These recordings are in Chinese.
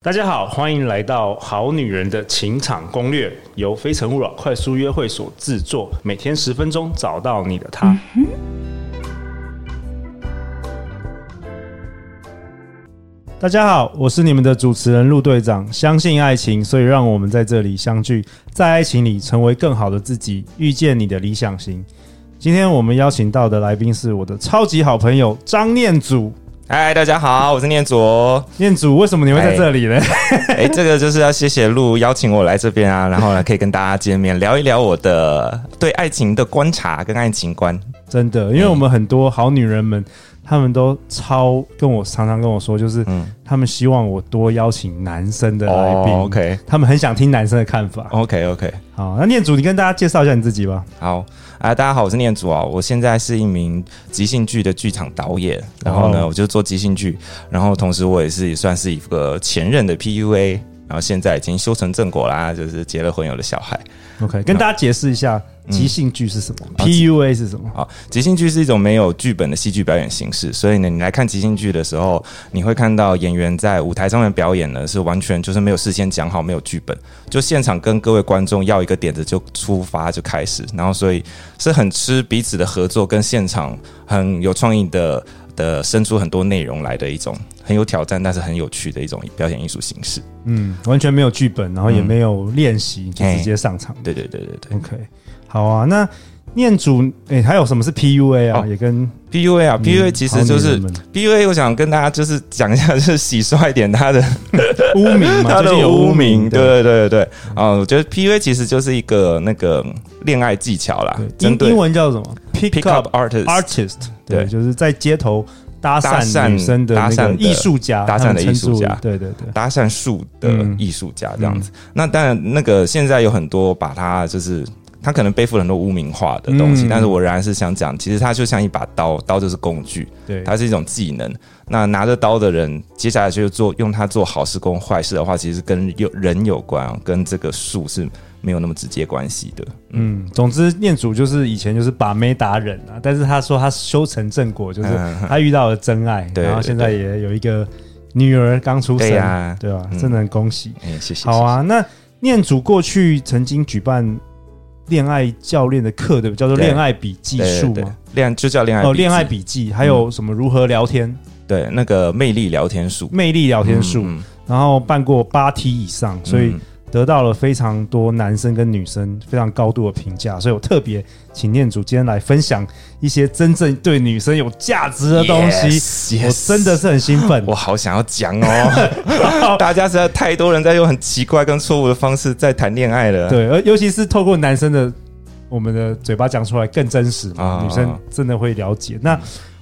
大家好，欢迎来到《好女人的情场攻略》，由非诚勿扰快速约会所制作，每天十分钟，找到你的他。大家好，我是你们的主持人陆队长。相信爱情，所以让我们在这里相聚，在爱情里成为更好的自己，遇见你的理想型。今天我们邀请到的来宾是我的超级好朋友张念祖。嗨，大家好，我是念祖。念祖，为什么你会在这里呢？哎，这个就是要谢谢路邀请我来这边啊，然后呢，可以跟大家见面，聊一聊我的对爱情的观察跟爱情观。真的，因为我们很多好女人们，她们都超跟我常常跟我说，就是嗯，她们希望我多邀请男生的来宾。哦，OK，她们很想听男生的看法。OK，OK，好，那念祖，你跟大家介绍一下你自己吧。好。啊，大家好，我是念祖啊，我现在是一名即兴剧的剧场导演，然后呢，我就做即兴剧，然后同时我也是也算是一个前任的 PUA，然后现在已经修成正果啦，就是结了婚有了小孩。OK，跟大家解释一下。即兴剧是什么、嗯、？PUA 是什么？好，即兴剧是一种没有剧本的戏剧表演形式。所以呢，你来看即兴剧的时候，你会看到演员在舞台上面表演呢，是完全就是没有事先讲好，没有剧本，就现场跟各位观众要一个点子就出发就开始。然后，所以是很吃彼此的合作，跟现场很有创意的的生出很多内容来的一种很有挑战，但是很有趣的一种表演艺术形式。嗯，完全没有剧本，然后也没有练习，就直接上场。对对对对对。OK。好啊，那念祖，哎、欸，还有什么是 PUA 啊？哦、也跟 PUA 啊，PUA 其实就是 PUA。我想跟大家就是讲一下，就是洗刷一点他的 污名嘛，他的污名。对对对对对。啊，我觉得 PUA 其实就是一个那个恋爱技巧啦。英英文叫什么？Pick up artist。artist。对，就是在街头搭讪女生的那个艺术家，搭讪的艺术家。对对对，搭讪术的艺术家这样子。那当然，那个现在有很多把它就是。他可能背负了很多污名化的东西，嗯、但是我仍然是想讲，其实它就像一把刀，刀就是工具，对，它是一种技能。那拿着刀的人，接下来就做用它做好事跟坏事的话，其实跟有人有关，跟这个术是没有那么直接关系的。嗯，总之念祖就是以前就是把妹达人啊，但是他说他修成正果，就是他遇到了真爱，嗯、然后现在也有一个女儿刚出生，对呀，对吧？真的很恭喜，嗯、谢谢。好啊，那念祖过去曾经举办。恋爱教练的课对不对？叫做恋爱笔记术吗？恋就叫恋爱哦，恋爱笔记，还有什么如何聊天？对，那个魅力聊天术，魅力聊天术，嗯、然后办过八梯以上，所以。得到了非常多男生跟女生非常高度的评价，所以我特别请念主今天来分享一些真正对女生有价值的东西。Yes, yes 我真的是很兴奋，我好想要讲哦！大家实在太多人在用很奇怪跟错误的方式在谈恋爱了，对，而尤其是透过男生的我们的嘴巴讲出来更真实嘛，哦、女生真的会了解那。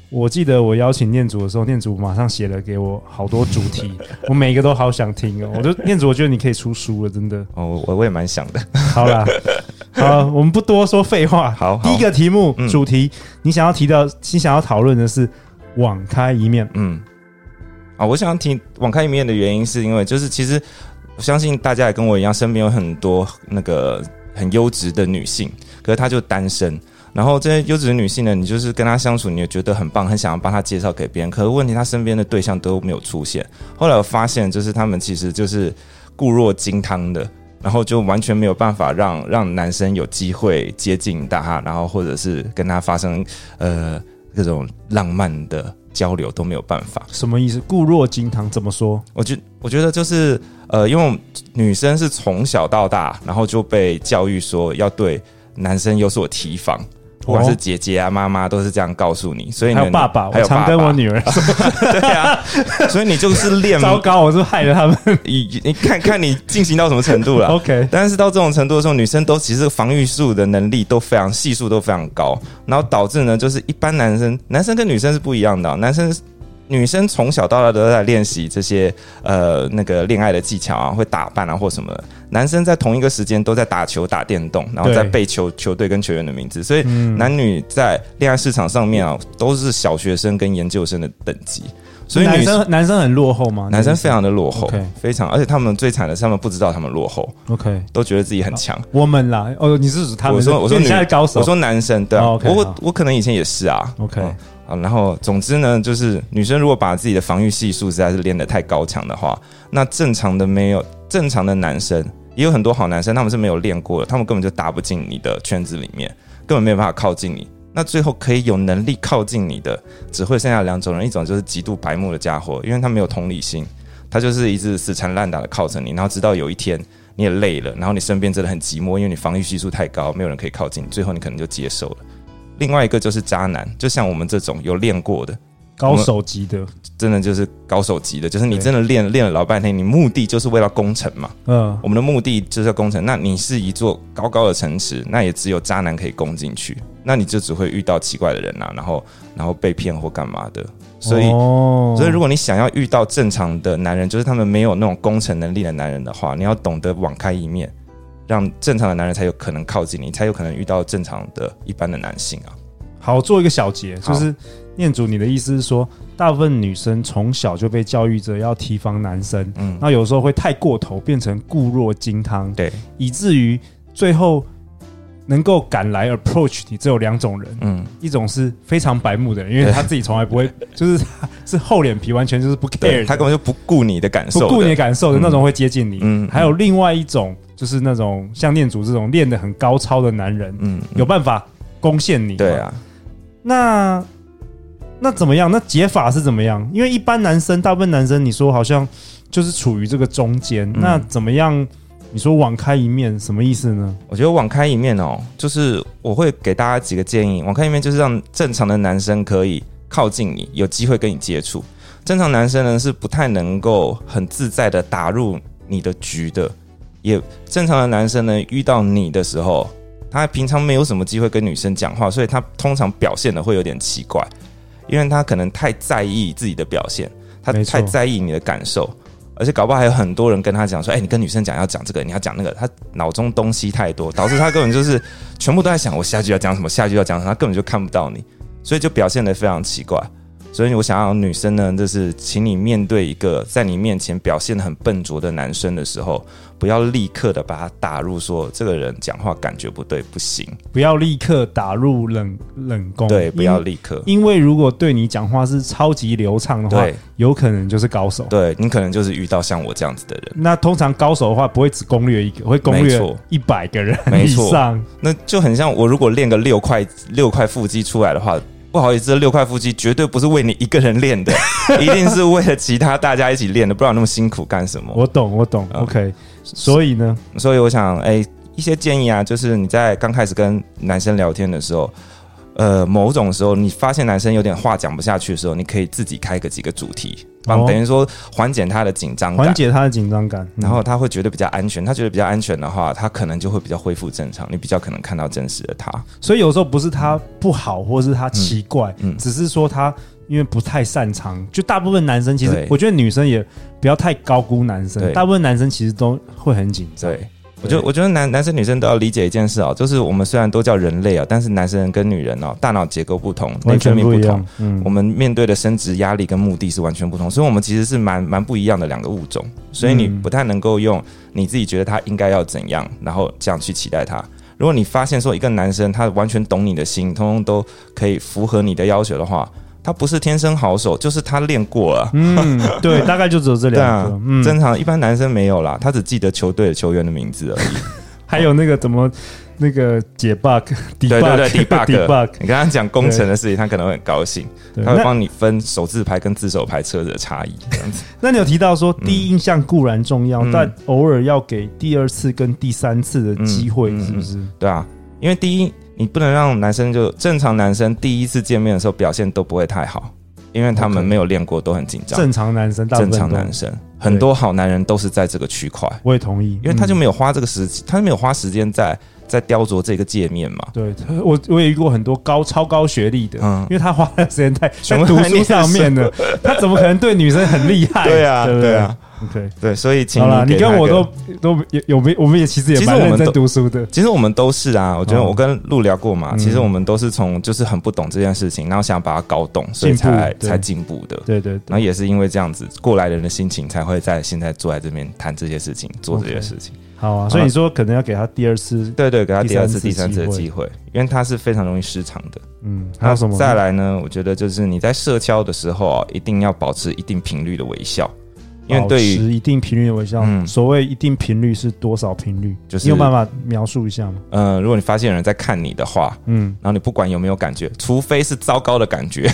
我记得我邀请念祖的时候，念祖马上写了给我好多主题，我每一个都好想听哦。我就念祖，我觉得你可以出书了，真的。哦，我我也蛮想的。好啦，好，我们不多说废话。好，第一个题目主题，你想要提到，你想要讨论的是网开一面。嗯，啊，我想要提网开一面的原因，是因为就是其实我相信大家也跟我一样，身边有很多那个很优质的女性，可是她就单身。然后这些优质的女性呢，你就是跟她相处，你也觉得很棒，很想要帮她介绍给别人。可是问题，她身边的对象都没有出现。后来我发现，就是他们其实就是固若金汤的，然后就完全没有办法让让男生有机会接近她，然后或者是跟她发生呃各种浪漫的交流都没有办法。什么意思？固若金汤怎么说？我觉我觉得就是呃，因为女生是从小到大，然后就被教育说要对男生有所提防。不管是姐姐啊、妈妈，都是这样告诉你。所以呢，还有爸爸，还有爸爸，我常跟我女儿说，对啊。所以你就是练 糟糕，我是害了他们。你你看看你进行到什么程度了？OK。但是到这种程度的时候，女生都其实防御术的能力都非常系数都非常高，然后导致呢，就是一般男生，男生跟女生是不一样的，男生。女生从小到大都在练习这些呃那个恋爱的技巧啊，会打扮啊或什么的。男生在同一个时间都在打球、打电动，然后在背球球队跟球员的名字。所以男女在恋爱市场上面啊，都是小学生跟研究生的等级。所以女男生男生很落后吗？男生非常的落后非常，而且他们最惨的是他们不知道他们落后，OK，都觉得自己很强。我们啦，哦，你是指他们？我说我说你现在高手，我说男生对啊，我好我可能以前也是啊 OK 嗯啊，然后总之呢，就是女生如果把自己的防御系数实在是练得太高强的话，那正常的没有正常的男生也有很多好男生，他们是没有练过的，他们根本就打不进你的圈子里面，根本没有办法靠近你。那最后可以有能力靠近你的，只会剩下两种人，一种就是极度白目的家伙，因为他没有同理心，他就是一直死缠烂打的靠着你，然后直到有一天你也累了，然后你身边真的很寂寞，因为你防御系数太高，没有人可以靠近你，最后你可能就接受了。另外一个就是渣男，就像我们这种有练过的。高手级的，真的就是高手级的，就是你真的练练了老半天，你目的就是为了攻城嘛。嗯，我们的目的就是要攻城。那你是一座高高的城池，那也只有渣男可以攻进去，那你就只会遇到奇怪的人啊，然后然后被骗或干嘛的。所以，哦、所以如果你想要遇到正常的男人，就是他们没有那种攻城能力的男人的话，你要懂得网开一面，让正常的男人才有可能靠近你，才有可能遇到正常的一般的男性啊。好，做一个小结，就是念祖，你的意思是说，大部分女生从小就被教育着要提防男生，嗯，那有时候会太过头，变成固若金汤，对，以至于最后能够赶来 approach 你，只有两种人，嗯，一种是非常白目的人，因为他自己从来不会，就是他是厚脸皮，完全就是不 care，他根本就不顾你的感受，不顾你的感受的那种会接近你，嗯，还有另外一种就是那种像念祖这种练得很高超的男人，嗯，有办法攻陷你，对啊。那那怎么样？那解法是怎么样？因为一般男生，大部分男生，你说好像就是处于这个中间。嗯、那怎么样？你说网开一面，什么意思呢？我觉得网开一面哦，就是我会给大家几个建议。网开一面就是让正常的男生可以靠近你，有机会跟你接触。正常男生呢是不太能够很自在的打入你的局的。也正常的男生呢遇到你的时候。他平常没有什么机会跟女生讲话，所以他通常表现的会有点奇怪，因为他可能太在意自己的表现，他太在意你的感受，而且搞不好还有很多人跟他讲说：“哎，你跟女生讲要讲这个，你要讲那个。”他脑中东西太多，导致他根本就是全部都在想我下句要讲什么，下句要讲什么，他根本就看不到你，所以就表现得非常奇怪。所以我想要女生呢，就是请你面对一个在你面前表现得很笨拙的男生的时候，不要立刻的把他打入说这个人讲话感觉不对，不行。不要立刻打入冷冷宫，对，不要立刻，因为如果对你讲话是超级流畅的话，有可能就是高手。对，你可能就是遇到像我这样子的人。那通常高手的话不会只攻略一个，会攻略一百个人以上。没错，那就很像我如果练个六块六块腹肌出来的话。不好意思，这六块腹肌绝对不是为你一个人练的，一定是为了其他大家一起练的，不然那么辛苦干什么？我懂，我懂。嗯、OK，所以呢，所以我想，哎、欸，一些建议啊，就是你在刚开始跟男生聊天的时候。呃，某种时候你发现男生有点话讲不下去的时候，你可以自己开个几个主题，帮等于说缓解他的紧张感，缓解他的紧张感，然后他会觉得比较安全。他觉得比较安全的话，他可能就会比较恢复正常，你比较可能看到真实的他。所以有时候不是他不好，或是他奇怪，嗯，只是说他因为不太擅长。就大部分男生其实，我觉得女生也不要太高估男生，大部分男生其实都会很紧张。对。我觉得，我觉得男男生女生都要理解一件事啊，就是我们虽然都叫人类啊，但是男生跟女人哦，大脑结构不同，内分泌不同，嗯，我们面对的生殖压力跟目的是完全不同，所以我们其实是蛮蛮不一样的两个物种，所以你不太能够用你自己觉得他应该要怎样，然后这样去期待他。如果你发现说一个男生他完全懂你的心，通通都可以符合你的要求的话。他不是天生好手，就是他练过了。嗯，对，大概就只有这两个。嗯，正常一般男生没有啦，他只记得球队的球员的名字而已。还有那个怎么那个解 bug，对对对，debug，你跟他讲工程的事情，他可能会很高兴，他会帮你分手字牌跟自手牌车子的差异。这样子。那 你有提到说第一印象固然重要，但偶尔要给第二次跟第三次的机会，是不是？对啊，因为第一。你不能让男生就正常男生第一次见面的时候表现都不会太好，因为他们没有练过，都很紧张。正常男生，正常男生，很多好男人都是在这个区块。我也同意，因为他就没有花这个时，他就没有花时间在在雕琢这个界面嘛。对，我我也遇过很多高超高学历的，嗯，因为他花的时间太在读书上面了，他怎么可能对女生很厉害？对啊，对啊。OK，对，所以请好了，你跟我都都有有没？我们也其实也蛮认真读书的。其实我们都是啊，我觉得我跟陆聊过嘛。其实我们都是从就是很不懂这件事情，然后想把它搞懂，所以才才进步的。对对。然后也是因为这样子，过来人的心情才会在现在坐在这边谈这些事情，做这些事情。好啊，所以你说可能要给他第二次，对对，给他第二次、第三次的机会，因为他是非常容易失常的。嗯，还有什么？再来呢？我觉得就是你在社交的时候啊，一定要保持一定频率的微笑。因为对于一定频率的微笑，嗯、所谓一定频率是多少频率？就是你有办法描述一下吗？嗯、呃，如果你发现有人在看你的话，嗯，然后你不管有没有感觉，除非是糟糕的感觉，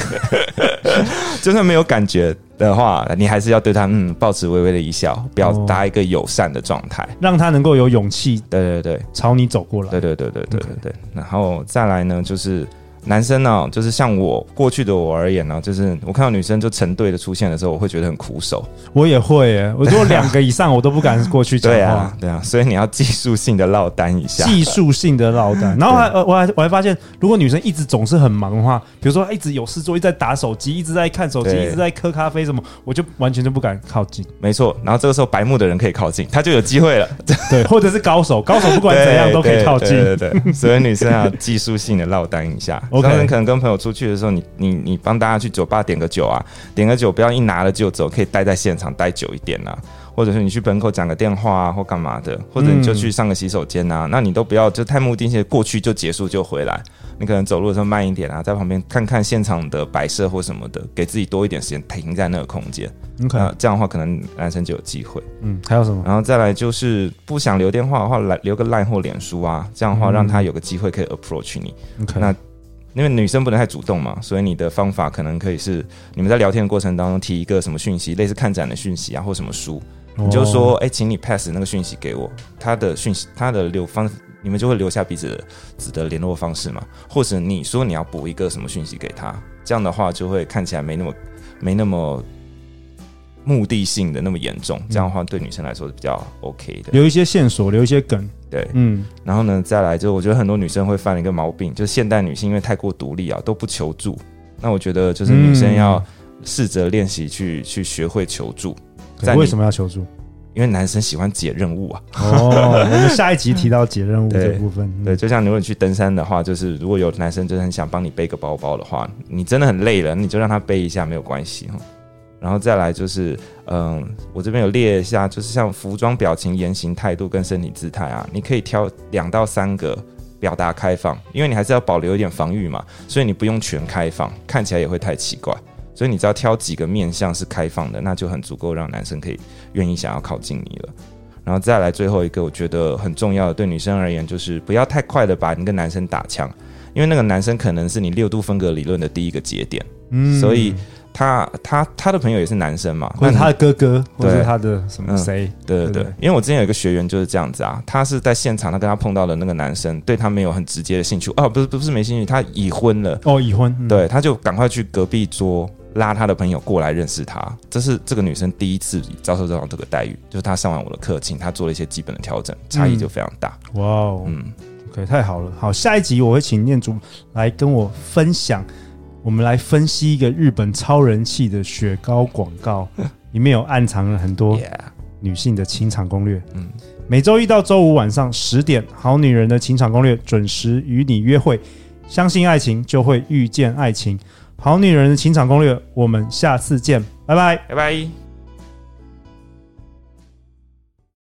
就算没有感觉的话，你还是要对他嗯保持微微的一笑，表达一个友善的状态，让他能够有勇气，对对对，朝你走过来，对对对对对对对。然后再来呢，就是。男生呢、啊，就是像我过去的我而言呢、啊，就是我看到女生就成对的出现的时候，我会觉得很苦手。我也会耶，我如果两个以上，我都不敢过去讲话。对啊，对啊，所以你要技术性的落单一下。技术性的落单，然后还我还我还发现，如果女生一直总是很忙的话，比如说一直有事做，一直在打手机，一直在看手机，一直在喝咖啡什么，我就完全就不敢靠近。没错，然后这个时候白目的人可以靠近，他就有机会了。对，或者是高手，高手不管怎样都可以靠近。对对对，所以女生要技术性的落单一下。OK，可能跟朋友。出去的时候，你你你帮大家去酒吧点个酒啊，点个酒，不要一拿了就走，可以待在现场待久一点啊，或者是你去门口讲个电话啊，或干嘛的，或者你就去上个洗手间啊，嗯、那你都不要就太目的性，过去就结束就回来，你可能走路的时候慢一点啊，在旁边看看现场的摆设或什么的，给自己多一点时间停在那个空间。那这样的话，可能男生就有机会。嗯，还有什么？然后再来就是不想留电话的话，来留个 line 或脸书啊，这样的话让他有个机会可以 approach 你。那。因为女生不能太主动嘛，所以你的方法可能可以是你们在聊天的过程当中提一个什么讯息，类似看展的讯息啊，或什么书，你就说，哎、欸，请你 pass 那个讯息给我，他的讯息，他的留方，你们就会留下彼此的子的联络方式嘛，或者你说你要补一个什么讯息给他，这样的话就会看起来没那么没那么。目的性的那么严重，这样的话对女生来说是比较 OK 的。留一些线索，留一些梗，对，嗯。然后呢，再来就我觉得很多女生会犯一个毛病，就是现代女性因为太过独立啊，都不求助。那我觉得就是女生要试着练习去去学会求助。在为什么要求助？因为男生喜欢解任务啊。哦，我们下一集提到解任务 这部分。对，就像如果你去登山的话，就是如果有男生真的很想帮你背个包包的话，你真的很累了，你就让他背一下没有关系哈。然后再来就是，嗯，我这边有列一下，就是像服装、表情、言行、态度跟身体姿态啊，你可以挑两到三个表达开放，因为你还是要保留一点防御嘛，所以你不用全开放，看起来也会太奇怪。所以你只要挑几个面向是开放的，那就很足够让男生可以愿意想要靠近你了。然后再来最后一个，我觉得很重要的，对女生而言就是不要太快的把你跟男生打枪，因为那个男生可能是你六度分隔理论的第一个节点，嗯，所以。他他他的朋友也是男生嘛，或者他的哥哥，或者他的什么谁？对对对，因为我之前有一个学员就是这样子啊，他是在现场，他跟他碰到的那个男生对他没有很直接的兴趣哦，不是不是没兴趣，他已婚了。哦，已婚，对，他就赶快去隔壁桌拉他的朋友过来认识他，这是这个女生第一次遭受这种这个待遇，就是她上完我的课，请她做了一些基本的调整，差异就非常大。哇哦，嗯，OK，太好了，好，下一集我会请念珠来跟我分享。我们来分析一个日本超人气的雪糕广告，里面有暗藏了很多女性的情场攻略。嗯，每周一到周五晚上十点，《好女人的情场攻略》准时与你约会。相信爱情，就会遇见爱情。《好女人的情场攻略》，我们下次见，拜拜，拜拜。